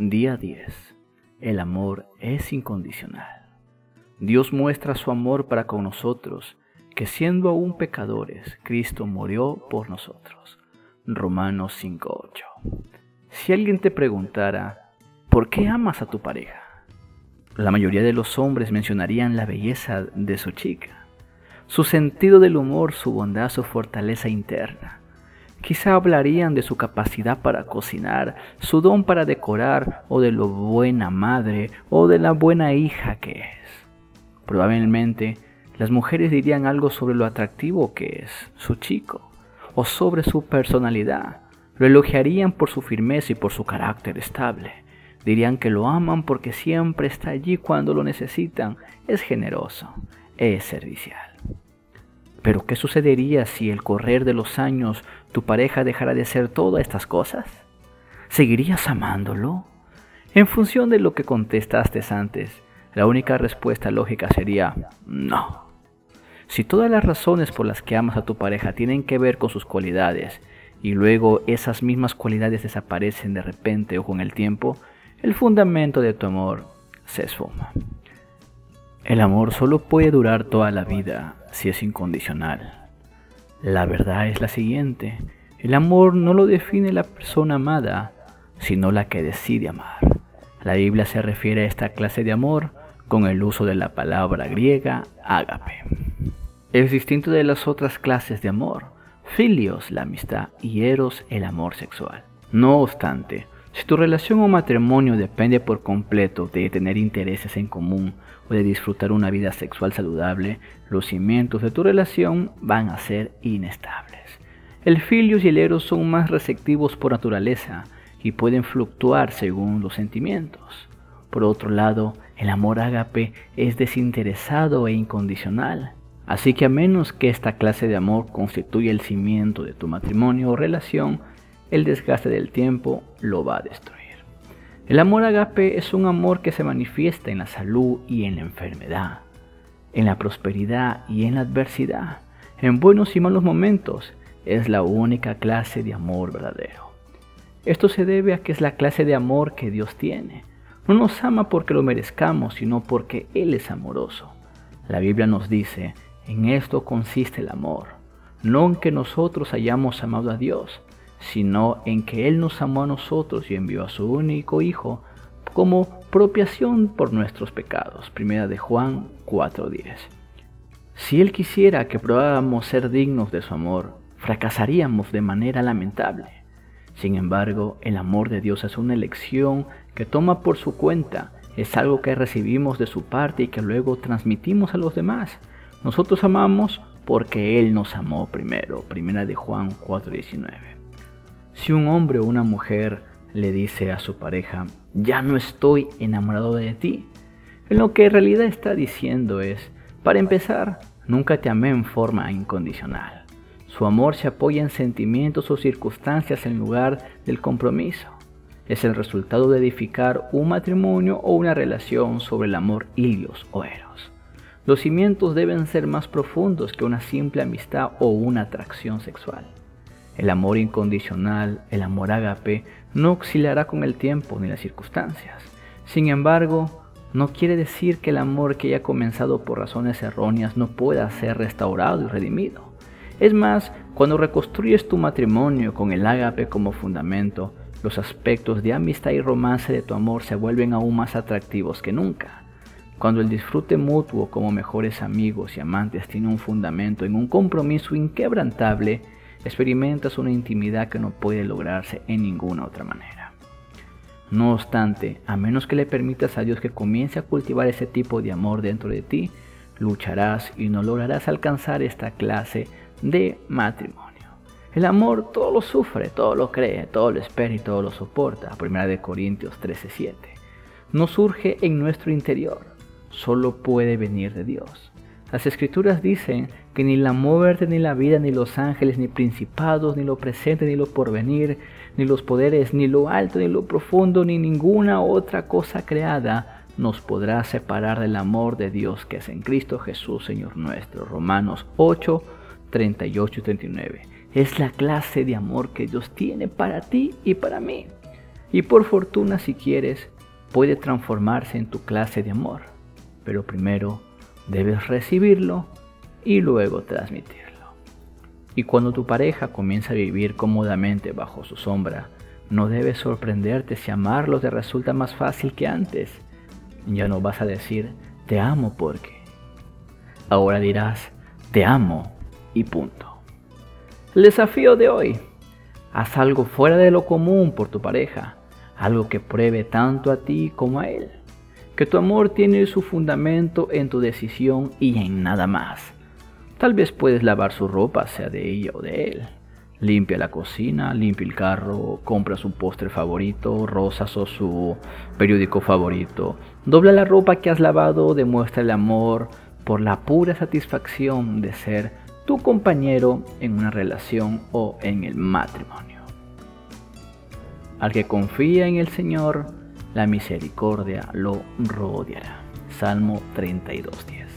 Día 10. El amor es incondicional. Dios muestra su amor para con nosotros, que siendo aún pecadores, Cristo murió por nosotros. Romanos 5.8. Si alguien te preguntara, ¿por qué amas a tu pareja? La mayoría de los hombres mencionarían la belleza de su chica, su sentido del humor, su bondad, su fortaleza interna. Quizá hablarían de su capacidad para cocinar, su don para decorar, o de lo buena madre o de la buena hija que es. Probablemente las mujeres dirían algo sobre lo atractivo que es su chico, o sobre su personalidad. Lo elogiarían por su firmeza y por su carácter estable. Dirían que lo aman porque siempre está allí cuando lo necesitan, es generoso, es servicial. Pero ¿qué sucedería si el correr de los años tu pareja dejara de ser todas estas cosas? ¿Seguirías amándolo? En función de lo que contestaste antes, la única respuesta lógica sería no. Si todas las razones por las que amas a tu pareja tienen que ver con sus cualidades y luego esas mismas cualidades desaparecen de repente o con el tiempo, el fundamento de tu amor se esfuma. El amor solo puede durar toda la vida si es incondicional. La verdad es la siguiente, el amor no lo define la persona amada, sino la que decide amar. La Biblia se refiere a esta clase de amor con el uso de la palabra griega ágape. Es distinto de las otras clases de amor, filios la amistad y eros el amor sexual. No obstante, si tu relación o matrimonio depende por completo de tener intereses en común o de disfrutar una vida sexual saludable, los cimientos de tu relación van a ser inestables. El filius y el eros son más receptivos por naturaleza y pueden fluctuar según los sentimientos. Por otro lado, el amor ágape es desinteresado e incondicional. Así que a menos que esta clase de amor constituya el cimiento de tu matrimonio o relación, el desgaste del tiempo lo va a destruir. El amor agape es un amor que se manifiesta en la salud y en la enfermedad, en la prosperidad y en la adversidad, en buenos y malos momentos. Es la única clase de amor verdadero. Esto se debe a que es la clase de amor que Dios tiene. No nos ama porque lo merezcamos, sino porque Él es amoroso. La Biblia nos dice, en esto consiste el amor, no en que nosotros hayamos amado a Dios, sino en que Él nos amó a nosotros y envió a su único Hijo como propiación por nuestros pecados. Primera de Juan 4:10. Si Él quisiera que probáramos ser dignos de su amor, fracasaríamos de manera lamentable. Sin embargo, el amor de Dios es una elección que toma por su cuenta, es algo que recibimos de su parte y que luego transmitimos a los demás. Nosotros amamos porque Él nos amó primero. Primera de Juan 4:19. Si un hombre o una mujer le dice a su pareja, ya no estoy enamorado de ti, en lo que en realidad está diciendo es, para empezar, nunca te amé en forma incondicional. Su amor se apoya en sentimientos o circunstancias en lugar del compromiso. Es el resultado de edificar un matrimonio o una relación sobre el amor ilios o eros. Los cimientos deben ser más profundos que una simple amistad o una atracción sexual. El amor incondicional, el amor agape, no oscilará con el tiempo ni las circunstancias. Sin embargo, no quiere decir que el amor que haya comenzado por razones erróneas no pueda ser restaurado y redimido. Es más, cuando reconstruyes tu matrimonio con el agape como fundamento, los aspectos de amistad y romance de tu amor se vuelven aún más atractivos que nunca. Cuando el disfrute mutuo como mejores amigos y amantes tiene un fundamento en un compromiso inquebrantable, experimentas una intimidad que no puede lograrse en ninguna otra manera. No obstante, a menos que le permitas a Dios que comience a cultivar ese tipo de amor dentro de ti, lucharás y no lograrás alcanzar esta clase de matrimonio. El amor todo lo sufre, todo lo cree, todo lo espera y todo lo soporta. Primera Corintios 13:7. No surge en nuestro interior, solo puede venir de Dios. Las escrituras dicen que ni la muerte, ni la vida, ni los ángeles, ni principados, ni lo presente, ni lo porvenir, ni los poderes, ni lo alto, ni lo profundo, ni ninguna otra cosa creada nos podrá separar del amor de Dios que es en Cristo Jesús, Señor nuestro. Romanos 8, 38 y 39. Es la clase de amor que Dios tiene para ti y para mí. Y por fortuna, si quieres, puede transformarse en tu clase de amor. Pero primero debes recibirlo y luego transmitirlo. Y cuando tu pareja comienza a vivir cómodamente bajo su sombra, no debes sorprenderte si amarlo te resulta más fácil que antes. Ya no vas a decir, te amo porque. Ahora dirás, te amo y punto. El desafío de hoy, haz algo fuera de lo común por tu pareja, algo que pruebe tanto a ti como a él, que tu amor tiene su fundamento en tu decisión y en nada más. Tal vez puedes lavar su ropa, sea de ella o de él. Limpia la cocina, limpia el carro, compra su postre favorito, rosas o su periódico favorito. Dobla la ropa que has lavado, demuestra el amor por la pura satisfacción de ser tu compañero en una relación o en el matrimonio. Al que confía en el Señor, la misericordia lo rodeará. Salmo 32.10